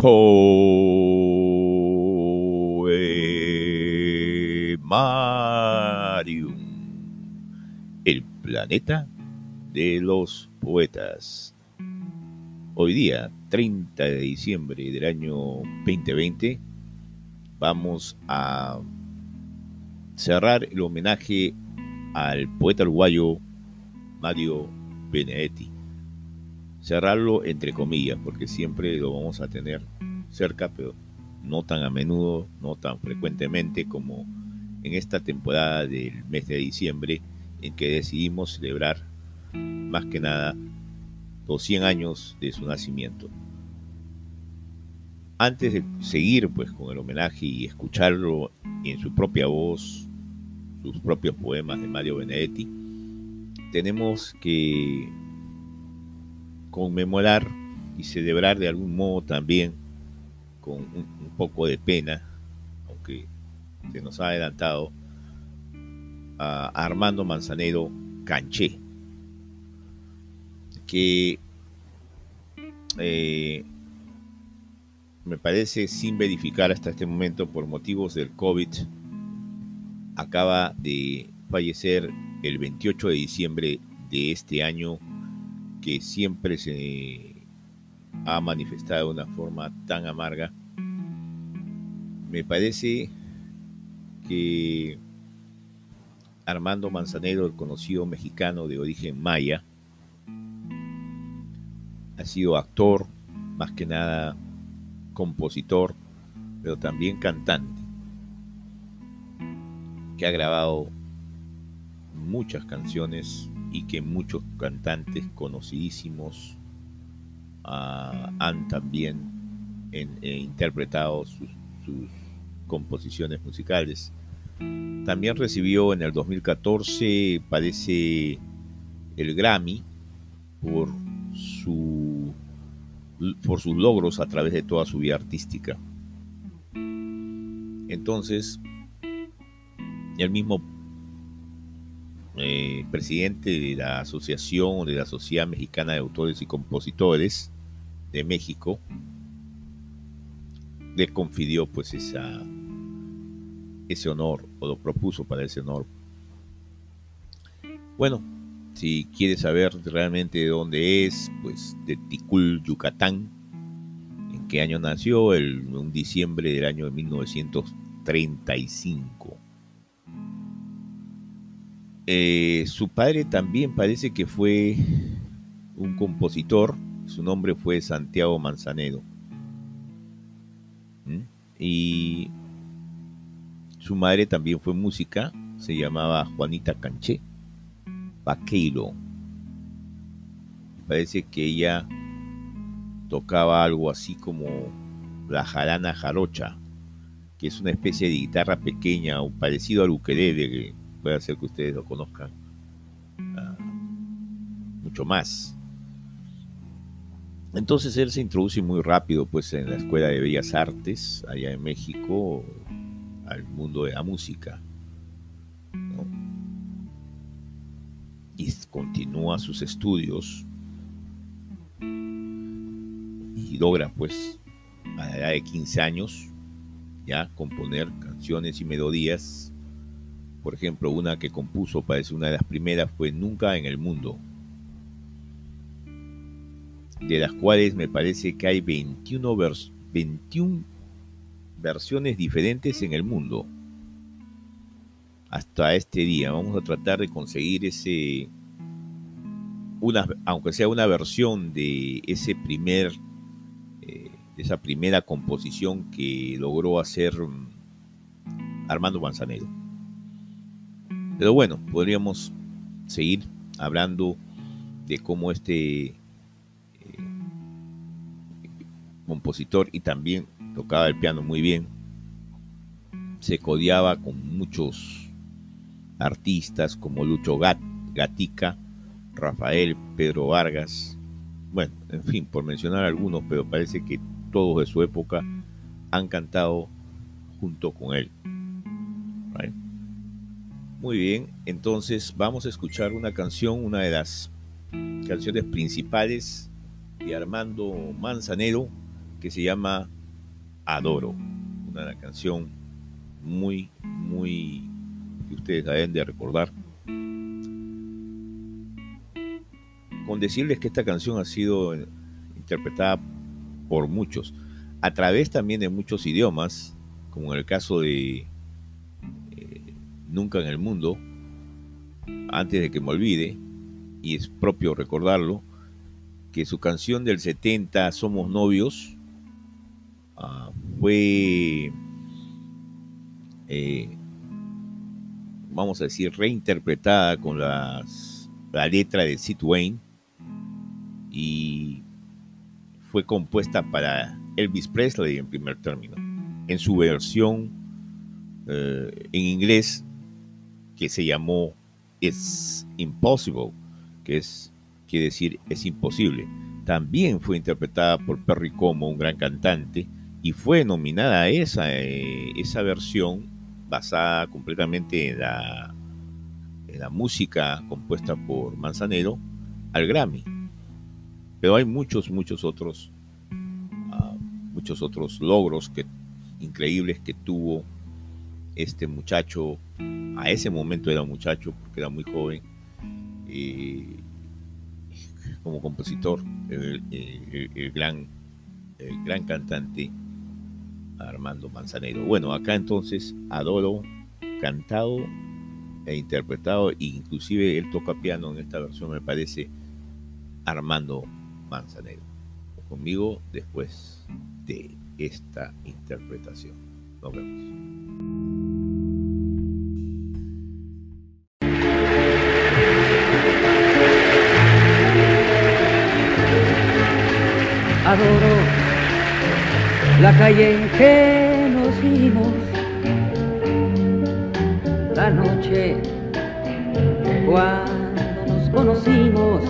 Poemarium, el planeta de los poetas. Hoy día, 30 de diciembre del año 2020, vamos a cerrar el homenaje al poeta uruguayo Mario Benedetti. Cerrarlo entre comillas, porque siempre lo vamos a tener cerca, pero no tan a menudo, no tan frecuentemente como en esta temporada del mes de diciembre, en que decidimos celebrar más que nada los 100 años de su nacimiento. Antes de seguir pues con el homenaje y escucharlo en su propia voz, sus propios poemas de Mario Benedetti, tenemos que conmemorar y celebrar de algún modo también con un, poco de pena, aunque se nos ha adelantado, a Armando Manzanero Canché, que eh, me parece sin verificar hasta este momento por motivos del COVID, acaba de fallecer el 28 de diciembre de este año, que siempre se ha manifestado de una forma tan amarga, me parece que Armando Manzanero, el conocido mexicano de origen maya, ha sido actor, más que nada compositor, pero también cantante, que ha grabado muchas canciones y que muchos cantantes conocidísimos uh, han también eh, interpretado sus, sus, composiciones musicales. También recibió en el 2014, parece, el Grammy por, su, por sus logros a través de toda su vida artística. Entonces, el mismo eh, presidente de la Asociación de la Sociedad Mexicana de Autores y Compositores de México, le confirió pues ese honor o lo propuso para ese honor. Bueno, si quieres saber realmente de dónde es, pues de Ticul, Yucatán, en qué año nació, el un diciembre del año de 1935. Eh, su padre también parece que fue un compositor, su nombre fue Santiago Manzanedo. Y su madre también fue música, se llamaba Juanita Canché Vaqueiro. Parece que ella tocaba algo así como la jarana jarocha, que es una especie de guitarra pequeña o parecido al ukelele, puede ser que ustedes lo conozcan uh, mucho más. Entonces él se introduce muy rápido pues en la Escuela de Bellas Artes allá en México al mundo de la música. Y continúa sus estudios y logra pues a la edad de 15 años ya componer canciones y melodías por ejemplo, una que compuso, parece una de las primeras, fue Nunca en el Mundo, de las cuales me parece que hay 21, 21 versiones diferentes en el mundo. Hasta este día vamos a tratar de conseguir ese, una, aunque sea una versión de ese primer, eh, esa primera composición que logró hacer mm, Armando Manzanero. Pero bueno, podríamos seguir hablando de cómo este compositor y también tocaba el piano muy bien, se codiaba con muchos artistas como Lucho Gatica, Rafael, Pedro Vargas, bueno, en fin, por mencionar algunos, pero parece que todos de su época han cantado junto con él. Muy bien, entonces vamos a escuchar una canción, una de las canciones principales de Armando Manzanero, que se llama Adoro, una canción muy, muy que ustedes deben de recordar. Con decirles que esta canción ha sido interpretada por muchos, a través también de muchos idiomas, como en el caso de eh, Nunca en el Mundo, antes de que me olvide, y es propio recordarlo, que su canción del 70, Somos Novios, ah, fue, eh, vamos a decir, reinterpretada con las, la letra de Sid Wayne y fue compuesta para Elvis Presley en primer término, en su versión eh, en inglés que se llamó It's Impossible, que es quiere decir es imposible. También fue interpretada por Perry Como, un gran cantante, y fue nominada esa, eh, esa versión basada completamente en la, en la música compuesta por Manzanero al Grammy. Pero hay muchos, muchos otros, ah, muchos otros logros que, increíbles que tuvo este muchacho. A ese momento era muchacho porque era muy joven. como compositor, el, gran, el gran cantante Armando Manzanero. Bueno, acá entonces adoro cantado e interpretado, e inclusive él toca piano en esta versión, me parece, Armando Manzanero. Conmigo después de esta interpretación. Nos vemos. Calle en que nos vimos, la noche cuando nos conocimos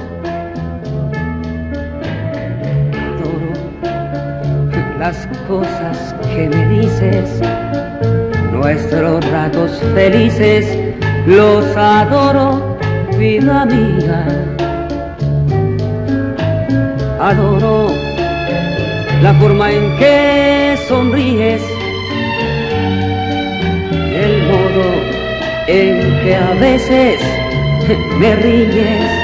las cosas que me dices, nuestros ratos felices, los adoro, vida mía. Adoro la forma en que sonríes y el modo en que a veces me ríes.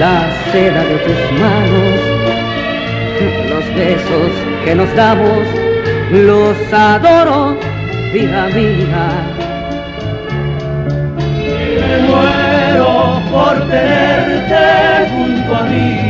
la seda de tus manos, los besos que nos damos, los adoro, vida mía. Me muero por tenerte junto a mí,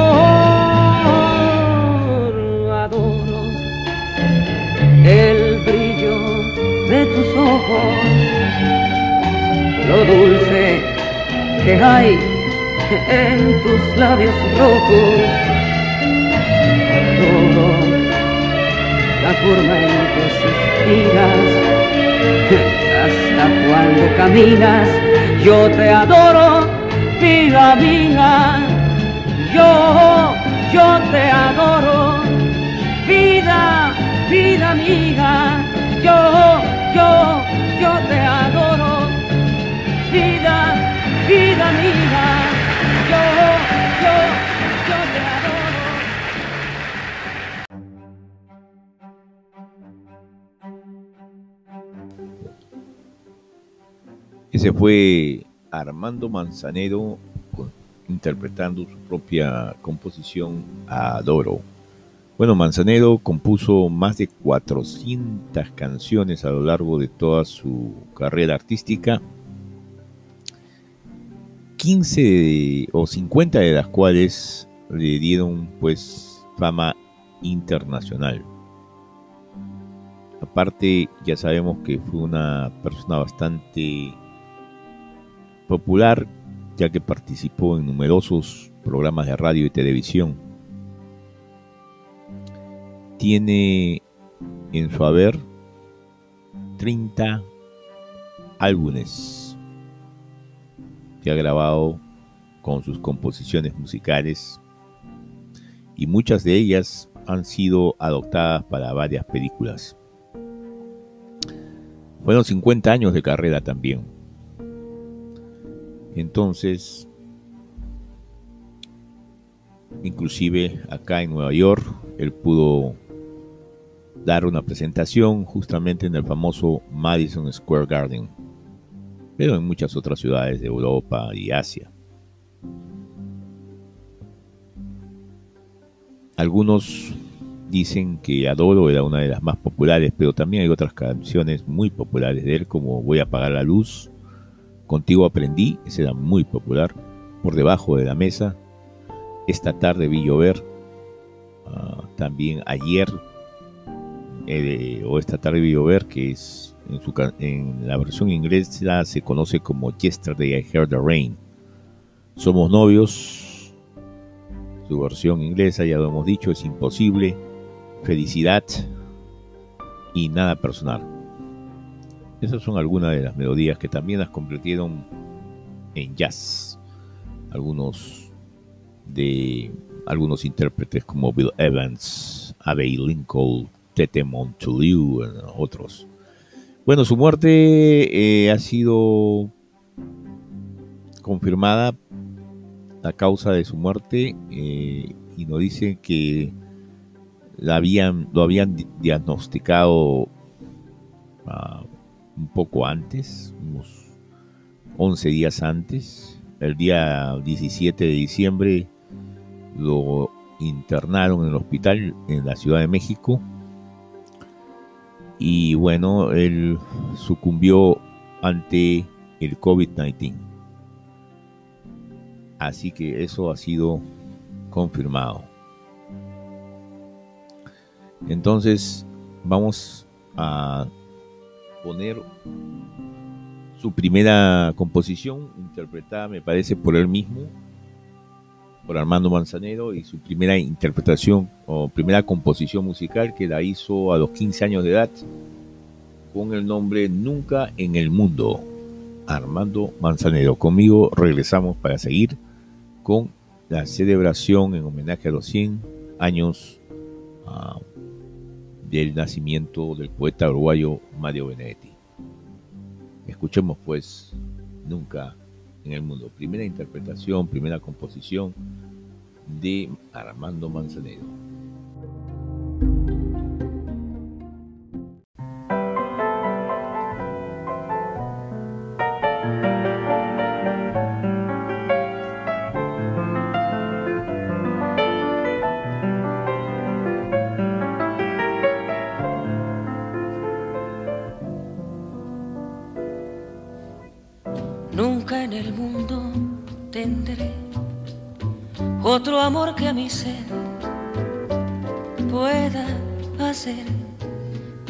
Dulce que hay en tus labios rojos. Adoro la forma en que suspiras, hasta cuando caminas, yo te adoro, vida mía, yo, yo te adoro, vida, vida mía, yo, Ese fue Armando Manzanero interpretando su propia composición Adoro. Bueno, Manzanero compuso más de 400 canciones a lo largo de toda su carrera artística, 15 o 50 de las cuales le dieron pues fama internacional. Aparte, ya sabemos que fue una persona bastante popular, ya que participó en numerosos programas de radio y televisión. Tiene en su haber 30 álbumes que ha grabado con sus composiciones musicales y muchas de ellas han sido adoptadas para varias películas. Fueron 50 años de carrera también. Entonces, inclusive acá en Nueva York, él pudo dar una presentación justamente en el famoso Madison Square Garden, pero en muchas otras ciudades de Europa y Asia. Algunos dicen que Adoro era una de las más populares, pero también hay otras canciones muy populares de él, como Voy a apagar la luz, Contigo aprendí, esa era muy popular, Por debajo de la mesa, Esta tarde vi llover, ah, también Ayer, eh, o Esta tarde vi llover, que es en, su, en la versión inglesa se conoce como Yesterday I Heard the Rain. Somos novios, su versión inglesa, ya lo hemos dicho, es imposible, felicidad y nada personal. Esas son algunas de las melodías que también las convirtieron en jazz. Algunos de algunos intérpretes como Bill Evans, Abbey Lincoln, Tete Montoliu, otros. Bueno, su muerte eh, ha sido confirmada la causa de su muerte eh, y nos dicen que la habían, lo habían diagnosticado ah, un poco antes, unos 11 días antes. El día 17 de diciembre lo internaron en el hospital en la Ciudad de México y bueno, él sucumbió ante el COVID-19. Así que eso ha sido confirmado. Entonces vamos a poner su primera composición, interpretada me parece por él mismo, por Armando Manzanero, y su primera interpretación o primera composición musical que la hizo a los 15 años de edad con el nombre Nunca en el Mundo. Armando Manzanero. Conmigo regresamos para seguir con la celebración en homenaje a los 100 años ah, del nacimiento del poeta uruguayo Mario Benedetti. Escuchemos pues Nunca en el Mundo. Primera interpretación, primera composición de Armando Manzanero. Otro amor que a mi ser pueda hacer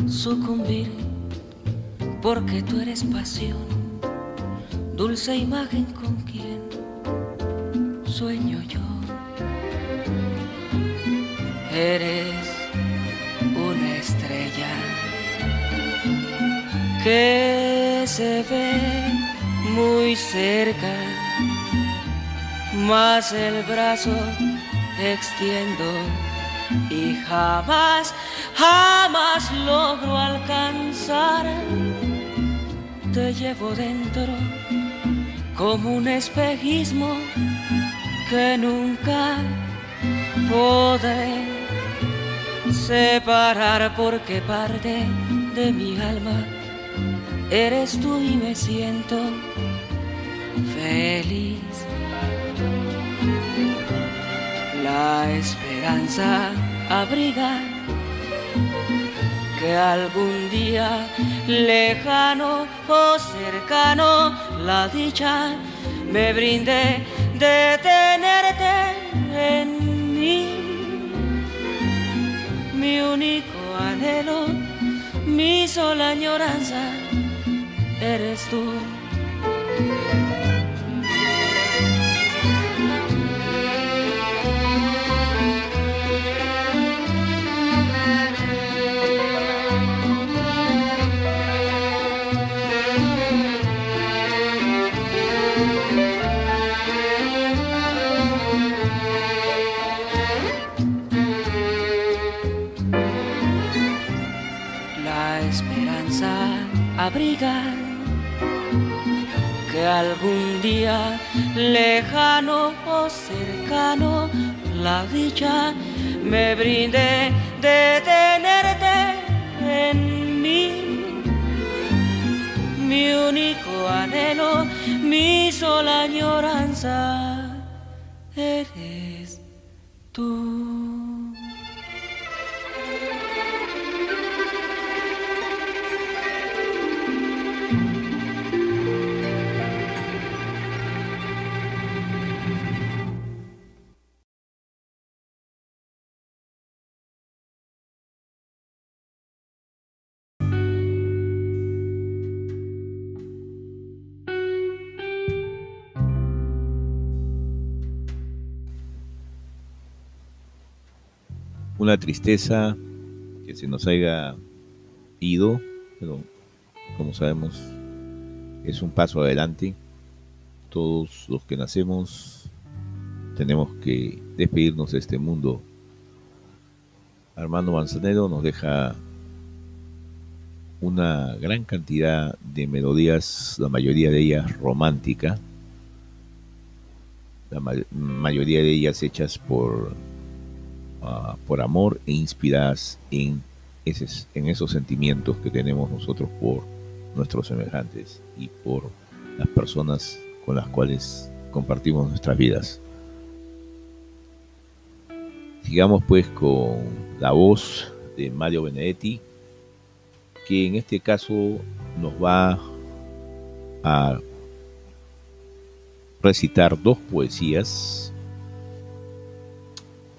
sucumbir, porque tú eres pasión, dulce imagen con quien sueño yo. Eres una estrella que se ve muy cerca más el brazo extiendo y jamás, jamás logro alcanzar. Te llevo dentro como un espejismo que nunca podré separar porque parte de mi alma eres tú y me siento feliz. La esperanza abriga que algún día lejano o cercano la dicha me brinde de tenerte en mí. Mi único anhelo, mi sola añoranza, eres tú. Que algún día, lejano o cercano, la dicha me brinde de tenerte en mí. Mi único anhelo, mi sola añoranza, eres tú. Una tristeza que se nos haya ido, pero como sabemos es un paso adelante. Todos los que nacemos tenemos que despedirnos de este mundo. Armando Manzanero nos deja una gran cantidad de melodías, la mayoría de ellas romántica, la mayoría de ellas hechas por Ah, por amor e inspiradas en, en esos sentimientos que tenemos nosotros por nuestros semejantes y por las personas con las cuales compartimos nuestras vidas. Sigamos pues con la voz de Mario Benedetti, que en este caso nos va a recitar dos poesías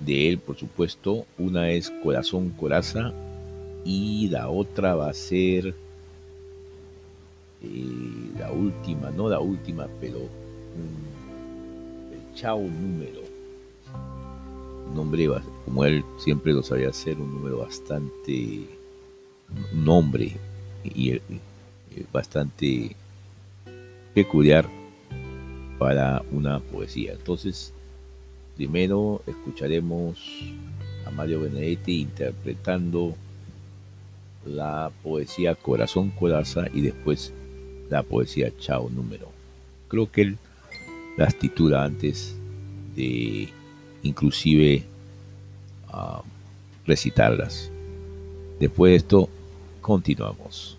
de él, por supuesto. Una es Corazón Coraza y la otra va a ser eh, la última, no la última, pero el Chao número. Nombre, como él siempre lo sabía hacer, un número bastante, nombre y, bastante peculiar para una poesía. Entonces, Primero escucharemos a Mario Benedetti interpretando la poesía Corazón Coraza y después la poesía Chao número. Creo que él las titula antes de inclusive ah, recitarlas. Después de esto, continuamos.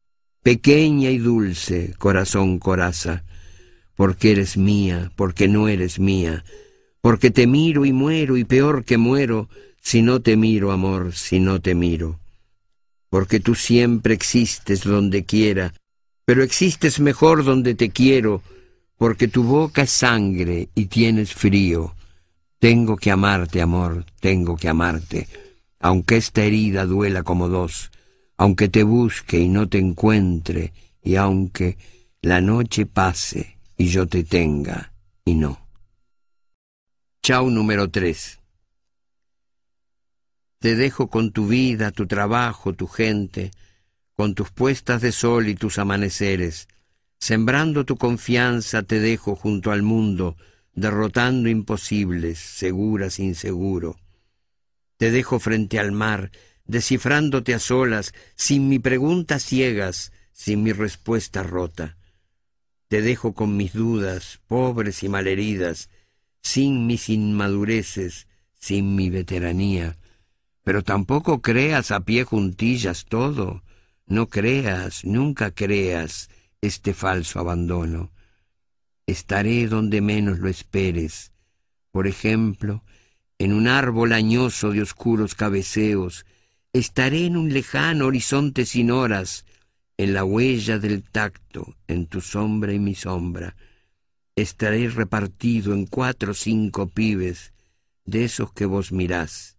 pequeña y dulce, corazón coraza, porque eres mía, porque no eres mía, porque te miro y muero y peor que muero, si no te miro, amor, si no te miro. Porque tú siempre existes donde quiera, pero existes mejor donde te quiero, porque tu boca es sangre y tienes frío. Tengo que amarte, amor, tengo que amarte, aunque esta herida duela como dos, aunque te busque y no te encuentre, y aunque la noche pase y yo te tenga y no. Chau número 3. Te dejo con tu vida, tu trabajo, tu gente, con tus puestas de sol y tus amaneceres. Sembrando tu confianza te dejo junto al mundo, derrotando imposibles, seguras, inseguro. Te dejo frente al mar, descifrándote a solas, sin mi pregunta ciegas, sin mi respuesta rota. Te dejo con mis dudas, pobres y malheridas, sin mis inmadureces, sin mi veteranía. Pero tampoco creas a pie juntillas todo, no creas, nunca creas este falso abandono. Estaré donde menos lo esperes, por ejemplo, en un árbol añoso de oscuros cabeceos, Estaré en un lejano horizonte sin horas, en la huella del tacto, en tu sombra y mi sombra. Estaré repartido en cuatro o cinco pibes, de esos que vos mirás,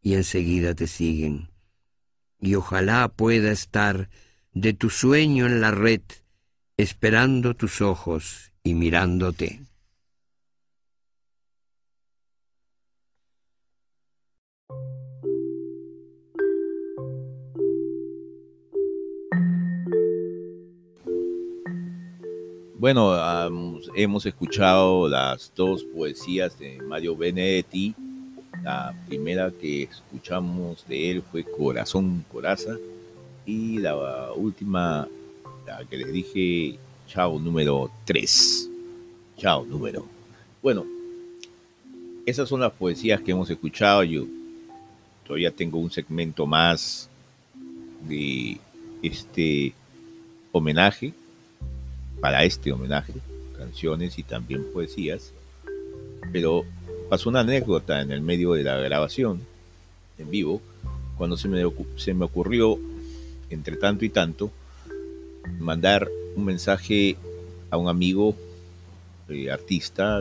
y enseguida te siguen. Y ojalá pueda estar de tu sueño en la red, esperando tus ojos y mirándote. Bueno, hemos escuchado las dos poesías de Mario Benedetti. La primera que escuchamos de él fue Corazón Coraza y la última, la que les dije, Chao número 3. Chao número. Bueno, esas son las poesías que hemos escuchado. Yo todavía tengo un segmento más de este homenaje para este homenaje, canciones y también poesías, pero pasó una anécdota en el medio de la grabación en vivo, cuando se me, se me ocurrió, entre tanto y tanto, mandar un mensaje a un amigo eh, artista,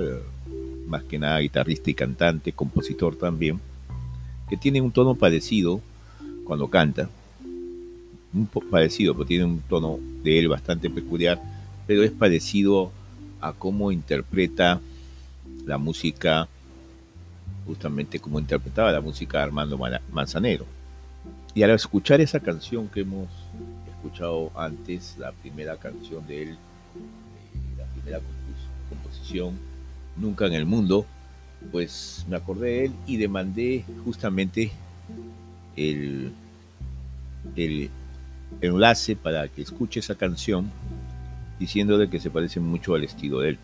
más que nada guitarrista y cantante, compositor también, que tiene un tono parecido cuando canta, un parecido, pero tiene un tono de él bastante peculiar pero es parecido a cómo interpreta la música, justamente como interpretaba la música Armando Manzanero. Y al escuchar esa canción que hemos escuchado antes, la primera canción de él, eh, la primera composición, Nunca en el Mundo, pues me acordé de él y demandé justamente el, el enlace para que escuche esa canción diciéndole que se parece mucho al estilo de él.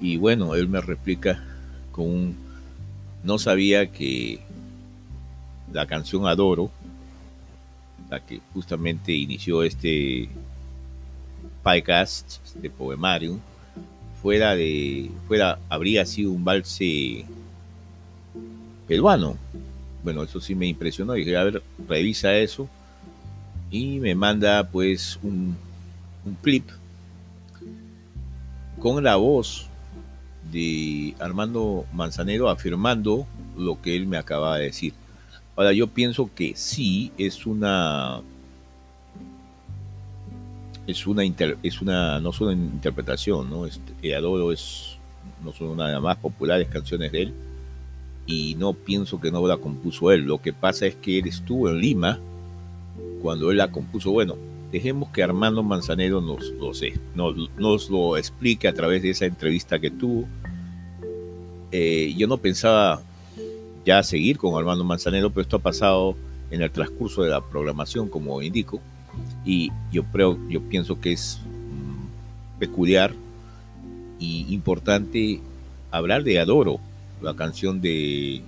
Y bueno, él me replica con un... No sabía que la canción Adoro, la que justamente inició este podcast, de poemario, fuera de... fuera, habría sido un valse peruano. Bueno, eso sí me impresionó. Dije, a ver, revisa eso. Y me manda pues un un clip con la voz de Armando Manzanero afirmando lo que él me acaba de decir. Ahora yo pienso que sí es una es una es una no solo interpretación, ¿no? Este, Adoro es no son una de las más populares canciones de él y no pienso que no la compuso él. Lo que pasa es que él estuvo en Lima cuando él la compuso. Bueno, dejemos que Armando Manzanero nos lo, nos, lo explique a través de esa entrevista que tuvo. Eh, yo no pensaba ya seguir con Armando Manzanero, pero esto ha pasado en el transcurso de la programación, como indico, y yo pienso que es mm, peculiar y importante hablar de Adoro, la canción de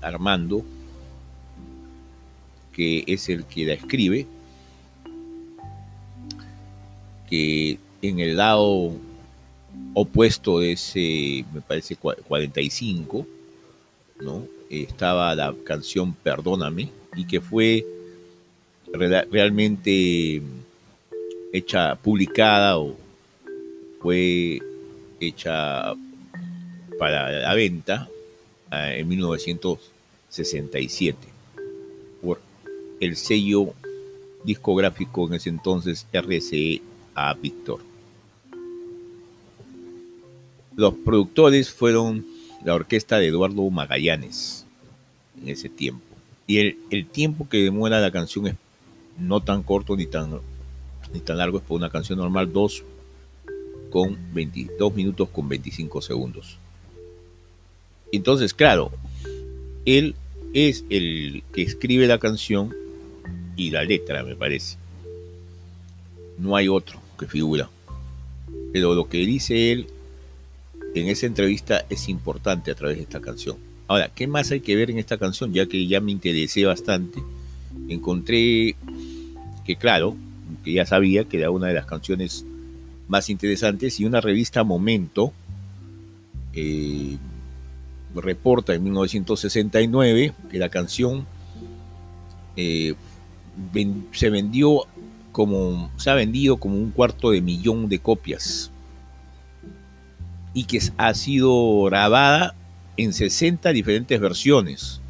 Armando, que es el que la escribe, que en el lado opuesto de ese, me parece 45, ¿no? estaba la canción Perdóname y que fue realmente hecha publicada o fue hecha para la venta eh, en 1967 por el sello discográfico en ese entonces RCE a Víctor. Los productores fueron la orquesta de Eduardo Magallanes en ese tiempo. Y el, tiempo que demora la canción es no tan corto ni tan, ni tan largo, es por una canción normal, 2 con 22 minutos con 25 segundos. Entonces, claro, él es el que escribe la canción y la letra, me parece. No hay otro que figura. Pero lo que dice él en esa entrevista es importante a través de esta canción. Ahora, ¿qué más hay que ver en esta canción? Ya que ya me interesé bastante, encontré que, claro, que ya sabía que era una de las canciones más interesantes y una revista Momento eh, reporta en 1969 que la canción eh, se vendió como se ha vendido como un cuarto de millón de copias y que ha sido grabada en 60 diferentes versiones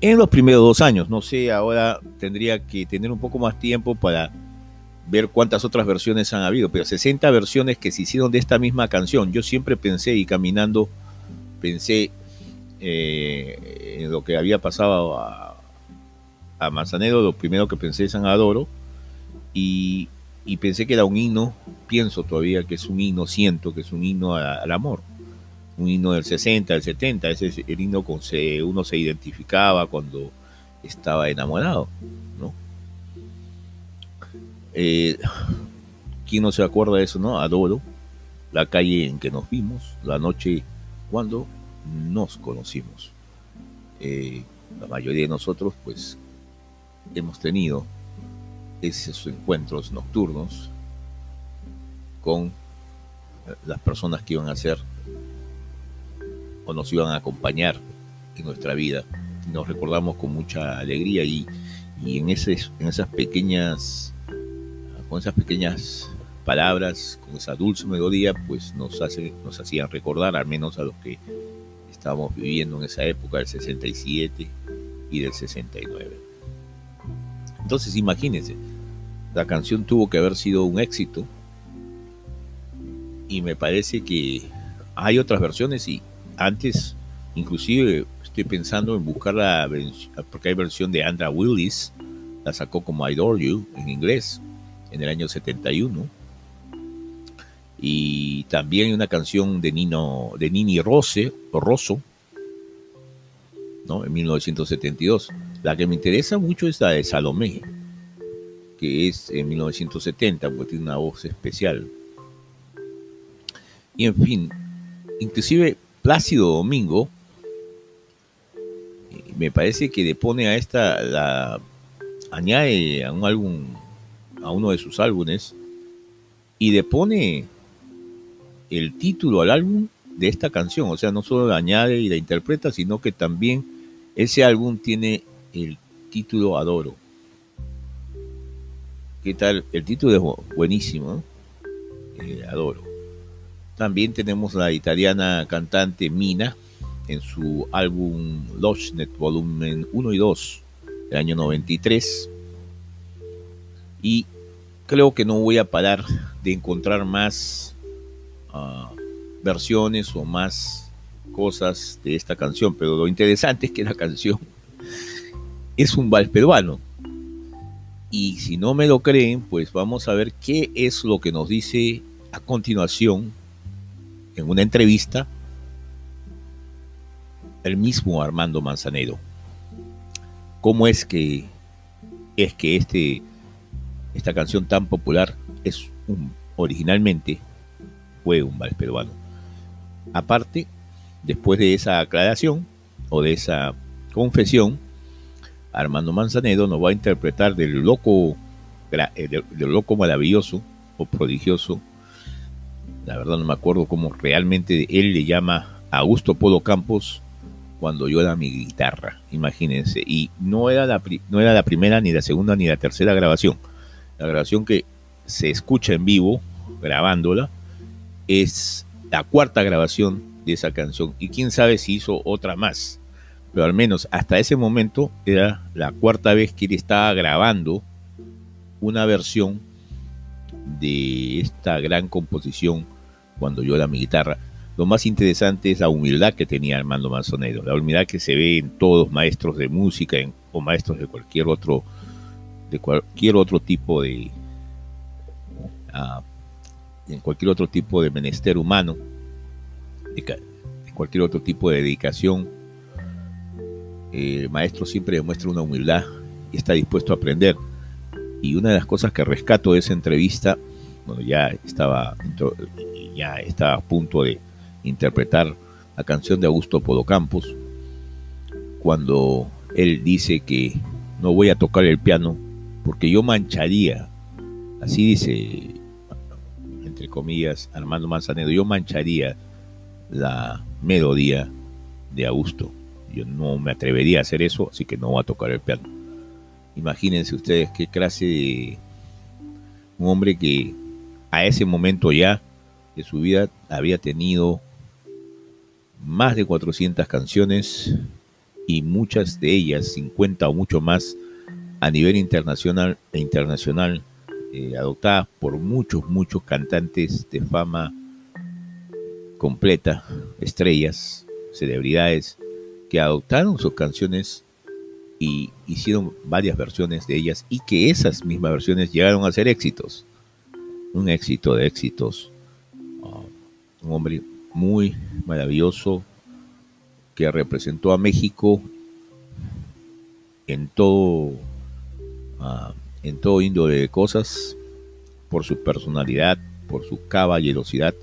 en los primeros dos años. No sé, ahora tendría que tener un poco más tiempo para ver cuántas otras versiones han habido, pero 60 versiones que se hicieron de esta misma canción. Yo siempre pensé y caminando pensé eh, en lo que había pasado a, a lo primero que pensé es San Adoro y, pensé que era un himno, pienso todavía que es un himno, siento que es un himno al amor un himno del 60, del 70, ese es el himno con que uno se identificaba cuando estaba enamorado, ¿no? Eh, ¿Quién no se acuerda de eso, no? Adoro, la calle en que nos vimos, la noche cuando nos conocimos. Eh, la mayoría de nosotros, pues, hemos tenido esos encuentros nocturnos con las personas que iban a ser o nos iban a acompañar en nuestra vida. Nos recordamos con mucha alegría y, en, ese, en esas pequeñas, con esas pequeñas palabras, con esa dulce melodía, pues nos, hace, nos hacían recordar, al menos a los que estábamos viviendo en esa época del 67 y del 69. Entonces imagínense, la canción tuvo que haber sido un éxito y me parece que hay otras versiones y antes, inclusive estoy pensando en buscar la porque hay versión de Andra Willis, la sacó como I Adore You en inglés en el año 71. Y también hay una canción de Nino de Nini Rose o Rosso, ¿no? En 1972. La que me interesa mucho es la de Salomé, que es en 1970, porque tiene una voz especial. Y en fin, inclusive Plácido Domingo, me parece que le pone a esta, la, añade a un álbum, a uno de sus álbumes, y le pone el título al álbum de esta canción, o sea, no solo la añade y la interpreta, sino que también ese álbum tiene el título Adoro. ¿Qué tal? El título es buenísimo, eh, Adoro. También tenemos la italiana cantante Mina en su álbum Lochnet volumen 1 y 2 del año 93. Y creo que no voy a parar de encontrar más ah, versiones o más cosas de esta canción, pero lo interesante es que la canción es un vals peruano. Y si no me lo creen, pues vamos a ver qué es lo que nos dice a continuación en una entrevista el mismo Armando Manzanero. ¿Cómo es que es que este esta canción tan popular es un originalmente fue un vals peruano? Aparte, después de esa aclaración o de esa confesión, Armando Manzanero nos va a interpretar del loco eh, loco maravilloso o prodigioso la verdad no me acuerdo cómo realmente él le llama a Augusto Polo Campos cuando yo era mi guitarra, imagínense. Y no era, la, no era la primera, ni la segunda, ni la tercera grabación. La grabación que se escucha en vivo, grabándola, es la cuarta grabación de esa canción. Y quién sabe si hizo otra más. Pero al menos hasta ese momento era la cuarta vez que él estaba grabando una versión de esta gran composición cuando yo era mi guitarra. Lo más interesante es la humildad que tenía Armando Manzonero, la humildad que se ve en todos maestros de música o maestros de cualquier otro de cualquier otro tipo de uh, en cualquier otro tipo de menester humano, de, cualquier otro tipo de dedicación. El maestro siempre demuestra una humildad y está dispuesto a aprender. Y una de las cosas que rescato de esa entrevista, bueno, ya estaba, ya estaba a punto de interpretar la canción de Augusto Podocampos, cuando él dice que no voy a tocar el piano porque yo mancharía, así dice, entre comillas, Armando Manzanero, yo mancharía la melodía de Augusto. Yo no me atrevería a hacer eso, así que no voy a tocar el piano. Imagínense ustedes qué clase de un hombre que a ese momento ya de su vida había tenido más de 400 canciones y muchas de ellas, 50 o mucho más, a nivel internacional e internacional, eh, adoptadas por muchos, muchos cantantes de fama completa, estrellas, celebridades, que adoptaron sus canciones y hicieron varias versiones de ellas y que esas mismas versiones llegaron a ser éxitos. Un éxito de éxitos. Ah, un hombre muy maravilloso que representó a México en todo ah, en todo índole de cosas por su personalidad, por su caballerosidad,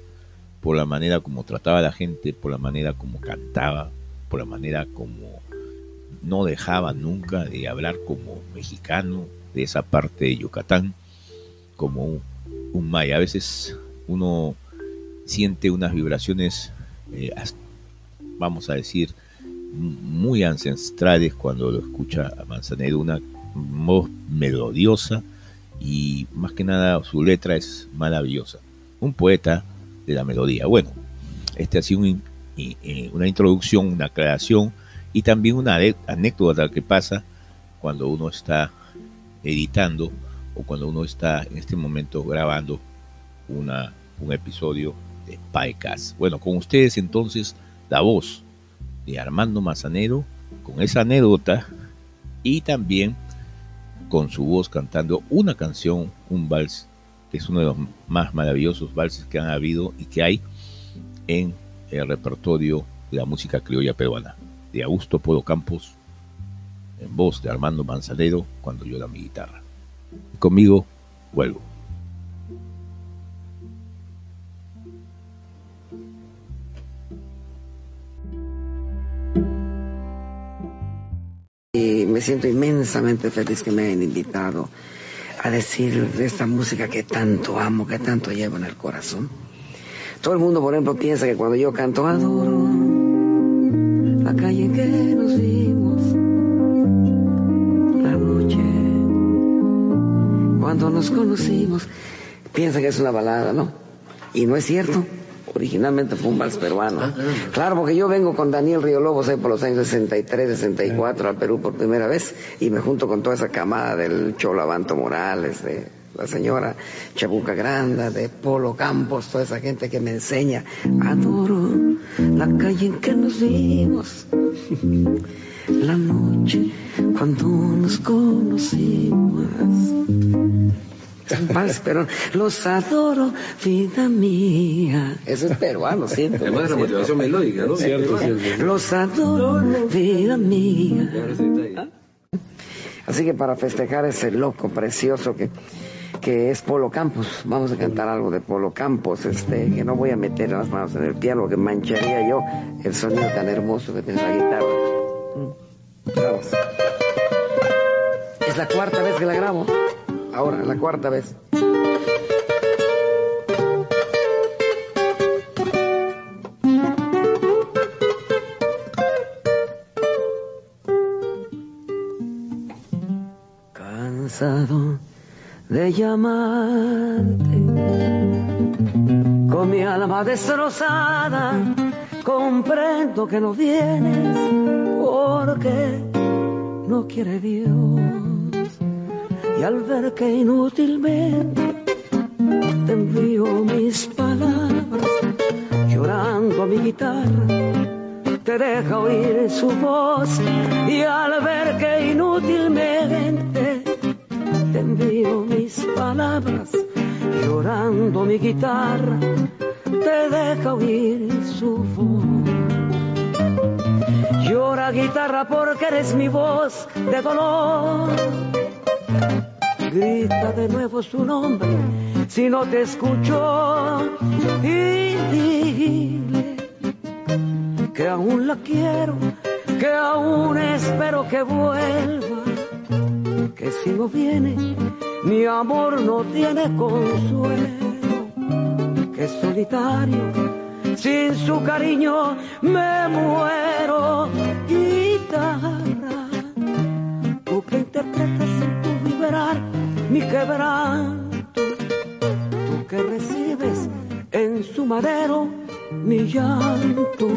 por la manera como trataba a la gente, por la manera como cantaba, por la manera como no dejaba nunca de hablar como mexicano de esa parte de Yucatán, como un, un maya. A veces uno siente unas vibraciones, eh, vamos a decir, muy ancestrales cuando lo escucha a Manzanero, una voz melodiosa y más que nada su letra es maravillosa. Un poeta de la melodía. Bueno, este ha sido eh, una introducción, una aclaración y también una anécdota que pasa cuando uno está editando o cuando uno está en este momento grabando una, un episodio de PyCast. Bueno, con ustedes entonces la voz de Armando Mazanero con esa anécdota y también con su voz cantando una canción, un vals, que es uno de los más maravillosos valses que han habido y que hay en el repertorio de la música criolla peruana, de Augusto Polo Campos, en voz de Armando Manzanero, cuando llora mi guitarra. conmigo vuelvo. Y me siento inmensamente feliz que me hayan invitado a decir de esta música que tanto amo, que tanto llevo en el corazón. Todo el mundo, por ejemplo, piensa que cuando yo canto adoro la calle en que nos vimos, la noche, cuando nos conocimos, piensa que es una balada, ¿no? Y no es cierto originalmente fue un vals peruano. Ah, claro, porque yo vengo con Daniel Río Lobos ahí por los años 63, 64 al Perú por primera vez y me junto con toda esa camada del Cholo Abanto Morales, de la señora Chabuca Granda, de Polo Campos, toda esa gente que me enseña. Adoro la calle en que nos vimos, la noche cuando nos conocimos pero los adoro, vida mía. Eso es peruano, siento. Además la motivación melódica, ¿no? Cierto, cierto. Los adoro, vida mía. Así que para festejar ese loco precioso que, que es Polo Campos, vamos a cantar algo de Polo Campos, este, que no voy a meter las manos en el piano, que mancharía yo el sonido tan hermoso que tiene la guitarra. Vamos. Es la cuarta vez que la grabo. Ahora, la cuarta vez. Cansado de llamarte, con mi alma destrozada, comprendo que no vienes porque no quiere Dios. Y al ver que inútilmente te envío mis palabras, llorando a mi guitarra, te deja oír su voz. Y al ver que inútilmente envío mis palabras, llorando mi guitarra, te deja oír su voz. Llora guitarra porque eres mi voz de dolor grita de nuevo su nombre si no te escucho y dile que aún la quiero, que aún espero que vuelva, que si no viene mi amor no tiene consuelo, que solitario sin su cariño me muero. Guitarra, tú que interpretas en tu vibrar mi quebranto, tú que recibes en su madero mi llanto,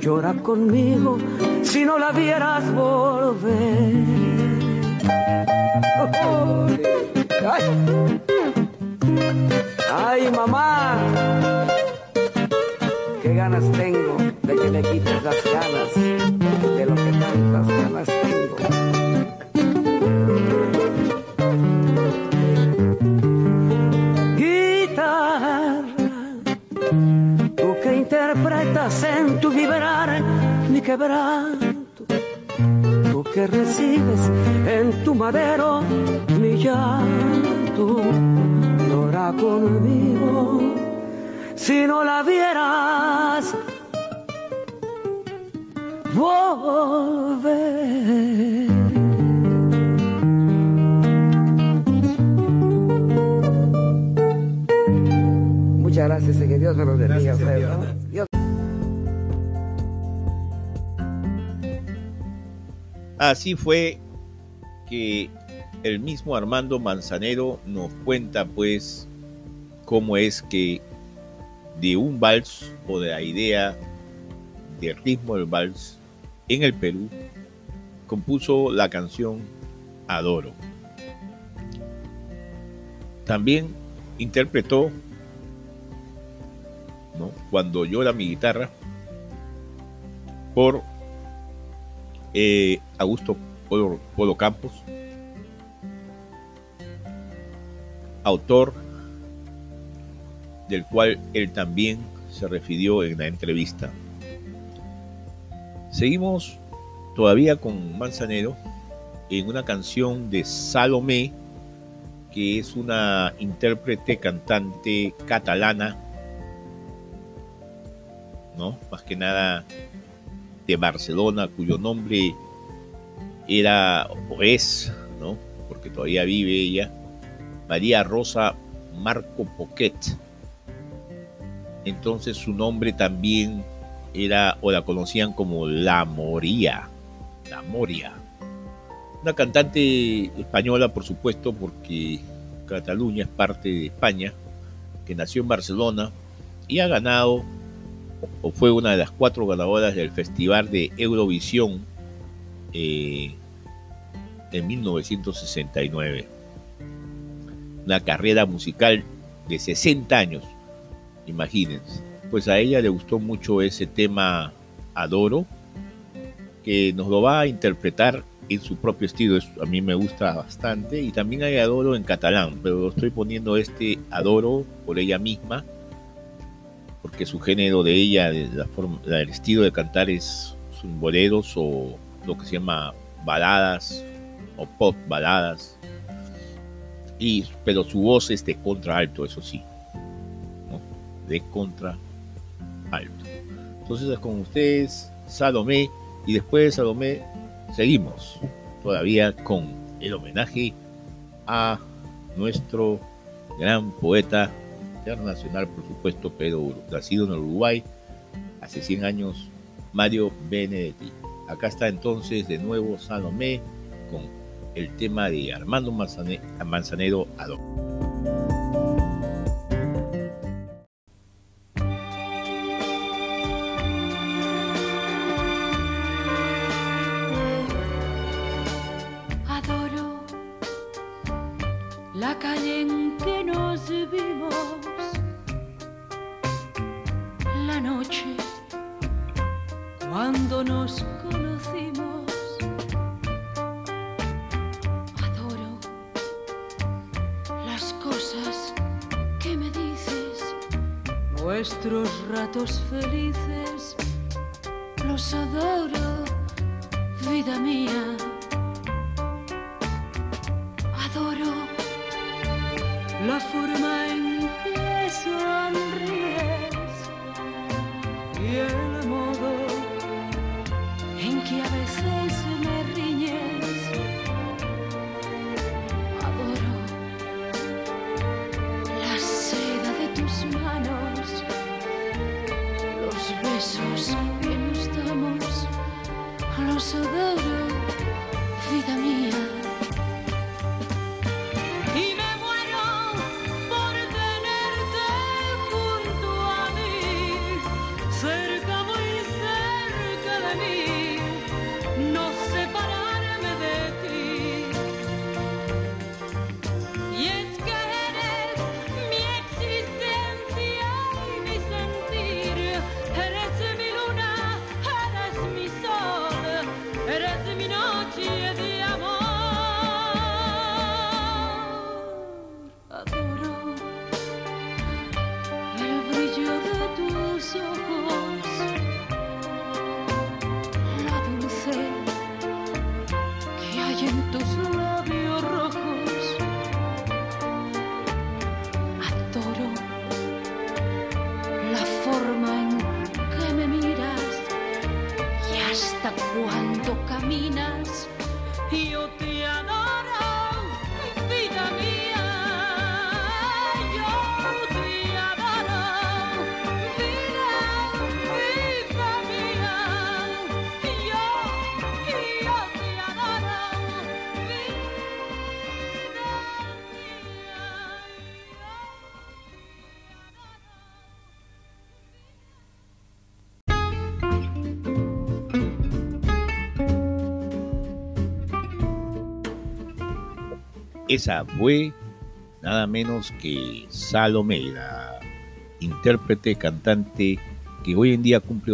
llora conmigo si no la vieras volver. Ay, mamá, qué ganas tengo de que me quites las ganas de lo que tantas ganas tengo. Guitarra, tú que interpretas en tu vibrar mi quebranto, tú que recibes en tu madero mi llanto llora conmigo. Si no la vieras volver. Muchas gracias y que Dios me los bendiga Así fue que el mismo Armando Manzanero nos cuenta pues cómo es que de un vals o de la idea del ritmo del vals en el Perú compuso la canción Adoro. También interpretó ¿no? Cuando llora mi guitarra por eh, Augusto Polo, Polo Campos, autor del cual él también se refirió en la entrevista. Seguimos todavía con Manzanero en una canción de Salomé, que es una intérprete cantante catalana, ¿no? Más que nada de Barcelona, cuyo nombre era o es, ¿no? Porque todavía vive ella, María Rosa Marco Poquet. Entonces su nombre también era o la conocían como La Moría, La Moria. Una cantante española, por supuesto, porque Cataluña es parte de España, que nació en Barcelona y ha ganado fue una de las cuatro ganadoras del Festival de Eurovisión eh, en 1969. Una carrera musical de 60 años, imagínense. Pues a ella le gustó mucho ese tema Adoro, que nos lo va a interpretar en su propio estilo. Es- A mí me gusta bastante. Y también hay Adoro en catalán, pero estoy poniendo este Adoro por ella misma porque su género de ella, la forma, el estilo de cantar es son boleros o lo que se llama baladas o pop baladas. Y, pero su voz es de contra alto, eso sí. De contra alto. Entonces es con ustedes, Salomé, y después de Salomé seguimos todavía con el homenaje a nuestro gran poeta internacional, por supuesto, pero nacido en Uruguay hace 100 años, Mario Benedetti. Acá está entonces de nuevo Salomé con el tema de Armando Manzane- Manzanero Adó. Adoro la calle en que nos vimos, noche cuando nos conocimos. Adoro las cosas que me dices, nuestros ratos felices, los adoro, vida mía. Esa fue nada menos que Salomé, la intérprete, cantante que hoy en día cumple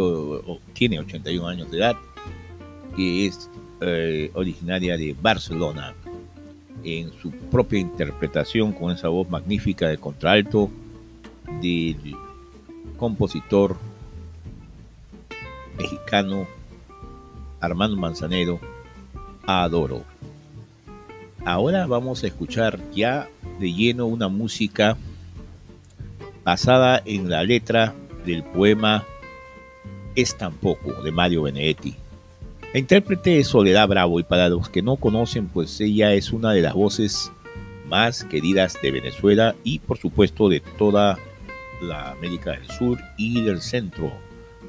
tiene 81 años de edad, que es eh, originaria de Barcelona, en su propia interpretación con esa voz magnífica de contralto del compositor mexicano Armando Manzanero, Adoro. Ahora vamos a escuchar ya de lleno una música basada en la letra del poema Es tampoco de Mario Benedetti. La intérprete es Soledad Bravo y para los que no conocen, pues ella es una de las voces más queridas de Venezuela y por supuesto de toda la América del Sur y del Centro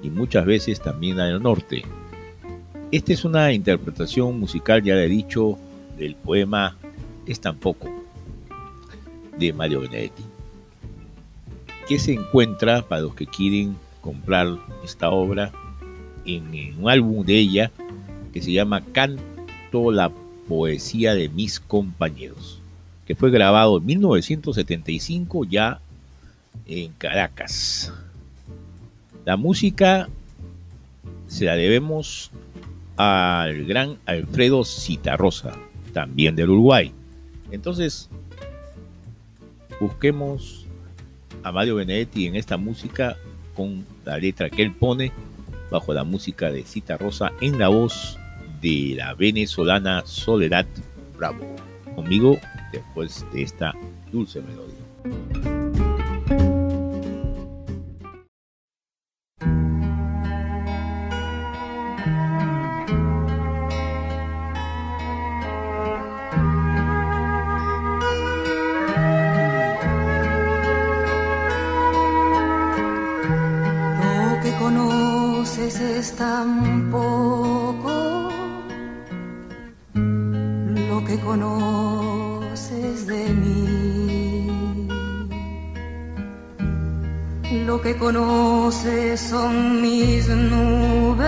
y muchas veces también del Norte. Esta es una interpretación musical, ya le he dicho, del poema Es tampoco de Mario Benedetti, que se encuentra para los que quieren comprar esta obra en, un álbum de ella que se llama Canto la poesía de mis compañeros, que fue grabado en 1975 ya en Caracas. La música se la debemos al gran Alfredo Citarrosa, también del Uruguay. Entonces, busquemos a Mario Benedetti en esta música con la letra que él pone bajo la música de Cita Rosa en la voz de la venezolana Soledad Bravo. Conmigo después de esta dulce melodía. Son mis nubes,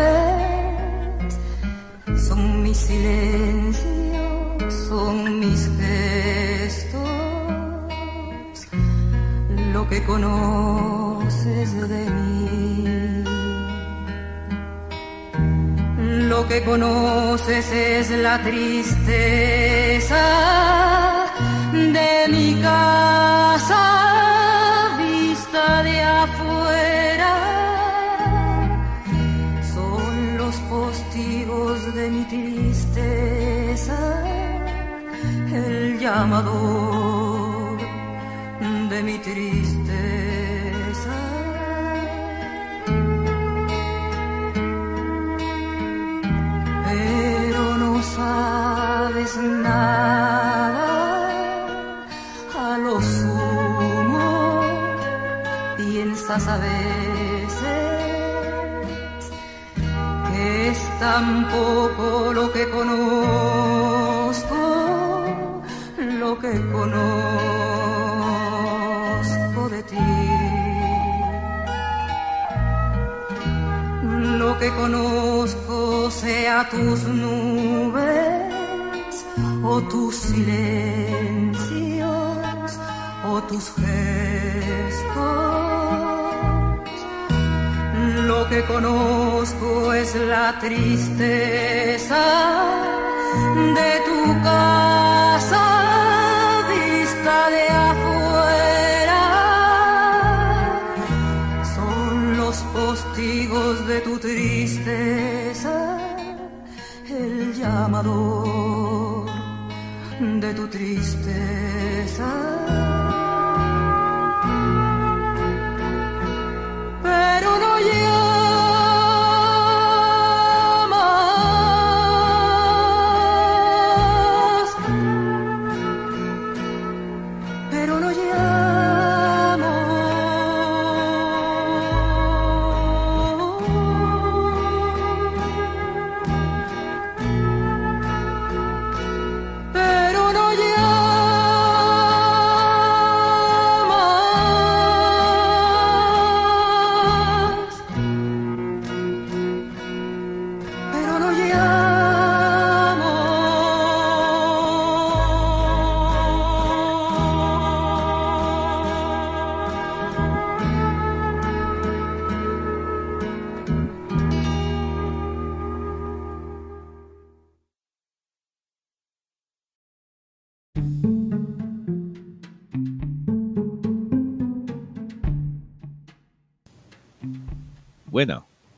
son mis silencios, son mis gestos, lo que conoces de mí. Lo que conoces es la tristeza de mi casa vista de afuera llamador de mi tristeza. Pero no sabes nada, a lo sumo piensas a veces tampoco lo que conozco, lo que conozco de ti. Lo que conozco sea tus nubes o tus silencios o tus gestos lo que conozco es la tristeza de tu casa tu tristeza.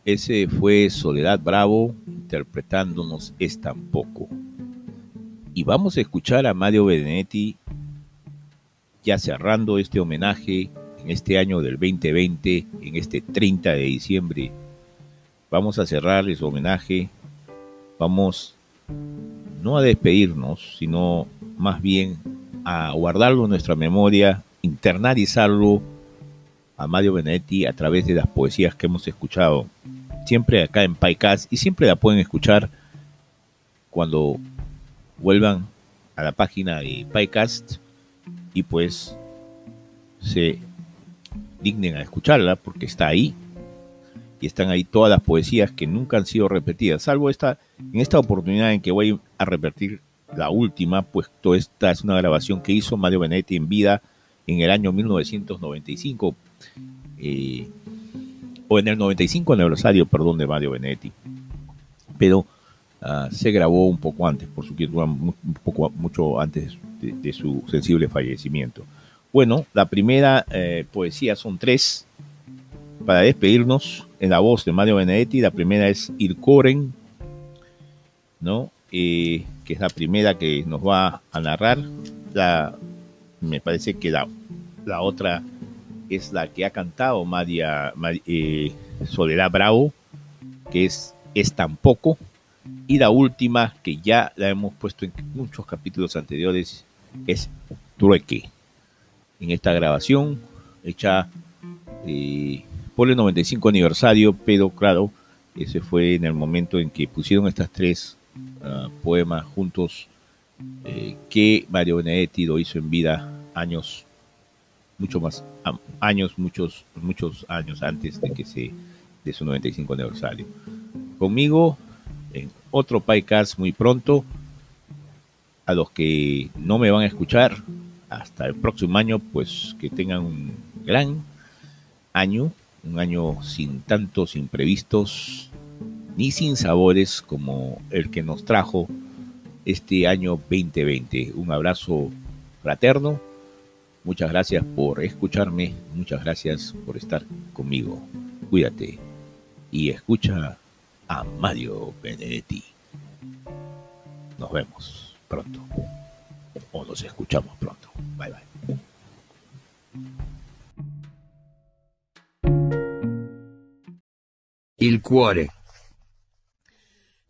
Ese fue Soledad Bravo interpretándonos Es Tampoco. Y vamos a escuchar a Mario Benedetti ya cerrando este homenaje en este año del 2020, en este 30 de diciembre. Vamos a cerrar ese homenaje. Vamos no a despedirnos, sino más bien a guardarlo en nuestra memoria, internalizarlo a Mario Benedetti a través de las poesías que hemos escuchado siempre acá en PyCast y siempre la pueden escuchar cuando vuelvan a la página de PyCast y pues se dignen a escucharla porque está ahí y están ahí todas las poesías que nunca han sido repetidas, salvo esta en esta oportunidad en que voy a repetir la última, pues toda esta es una grabación que hizo Mario Benetti en vida en el año 1995, eh, o en el 95 aniversario, perdón, de Mario Benetti. Pero uh, se grabó un poco antes, por su un poco mucho antes de, de, su sensible fallecimiento. Bueno, la primera eh, poesía son tres. Para despedirnos, en la voz de Mario Benedetti, la primera es Ircoren, ¿no? Eh, que es la primera que nos va a narrar. La, me parece que la, la otra es la que ha cantado María, eh, Soledad Bravo, que es Es Tampoco. Y la última, que ya la hemos puesto en muchos capítulos anteriores, es Trueque. En esta grabación, hecha eh, por el 95 aniversario, pero claro, ese fue en el momento en que pusieron estas tres uh, poemas juntos eh, que Mario Benedetti lo hizo en vida años, mucho más, años, muchos, muchos años antes de que se, de su 95 aniversario. Conmigo, en otro podcast muy pronto, a los que no me van a escuchar, hasta el próximo año, pues que tengan un gran año, un año sin tantos imprevistos ni sin sabores como el que nos trajo este año 2020. Un abrazo fraterno. Muchas gracias por escucharme, muchas gracias por estar conmigo. Cuídate y escucha a Mario Benedetti. Nos vemos pronto. O nos escuchamos pronto. Bye bye. Il cuore.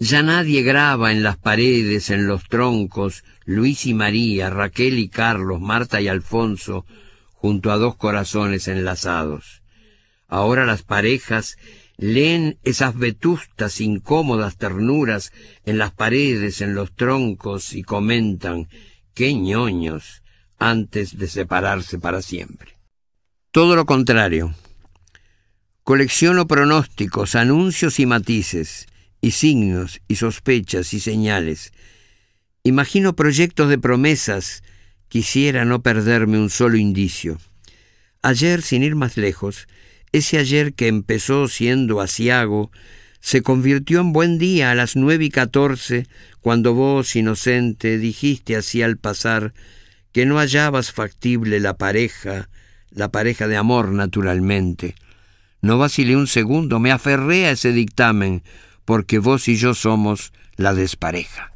Ya nadie graba en las paredes, en los troncos, Luis y María, Raquel y Carlos, Marta y Alfonso, junto a dos corazones enlazados. Ahora las parejas leen esas vetustas, incómodas ternuras en las paredes, en los troncos, y comentan, qué ñoños, antes de separarse para siempre. Todo lo contrario. Colecciono pronósticos, anuncios y matices, y signos, y sospechas, y señales. Imagino proyectos de promesas, quisiera no perderme un solo indicio. Ayer, sin ir más lejos, ese ayer que empezó siendo asiago, se convirtió en buen día a las nueve y catorce, cuando vos, inocente, dijiste así al pasar que no hallabas factible la pareja, la pareja de amor naturalmente. No vacilé un segundo, me aferré a ese dictamen, porque vos y yo somos la despareja.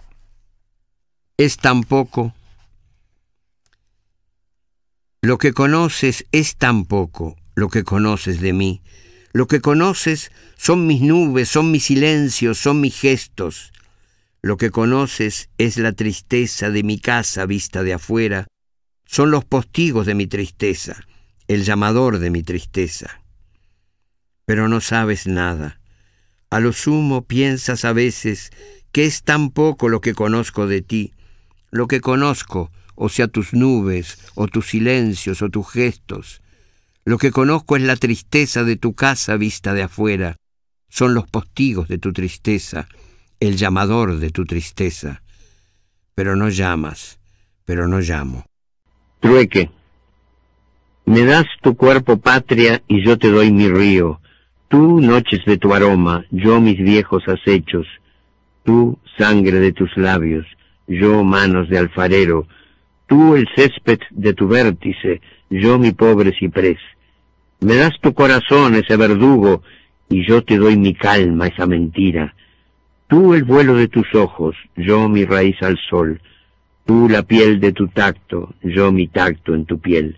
Es tan poco. Lo que conoces es tan poco, lo que conoces de mí. Lo que conoces son mis nubes, son mis silencios, son mis gestos. Lo que conoces es la tristeza de mi casa vista de afuera, son los postigos de mi tristeza, el llamador de mi tristeza pero no sabes nada. A lo sumo piensas a veces que es tan poco lo que conozco de ti, lo que conozco, o sea tus nubes, o tus silencios, o tus gestos. Lo que conozco es la tristeza de tu casa vista de afuera, son los postigos de tu tristeza, el llamador de tu tristeza. Pero no llamas, pero no llamo. Trueque. Me das tu cuerpo patria y yo te doy mi río Tú noches de tu aroma, yo mis viejos acechos, tú sangre de tus labios, yo manos de alfarero, tú el césped de tu vértice, yo mi pobre ciprés. Me das tu corazón, ese verdugo, y yo te doy mi calma, esa mentira. Tú el vuelo de tus ojos, yo mi raíz al sol, tú la piel de tu tacto, yo mi tacto en tu piel.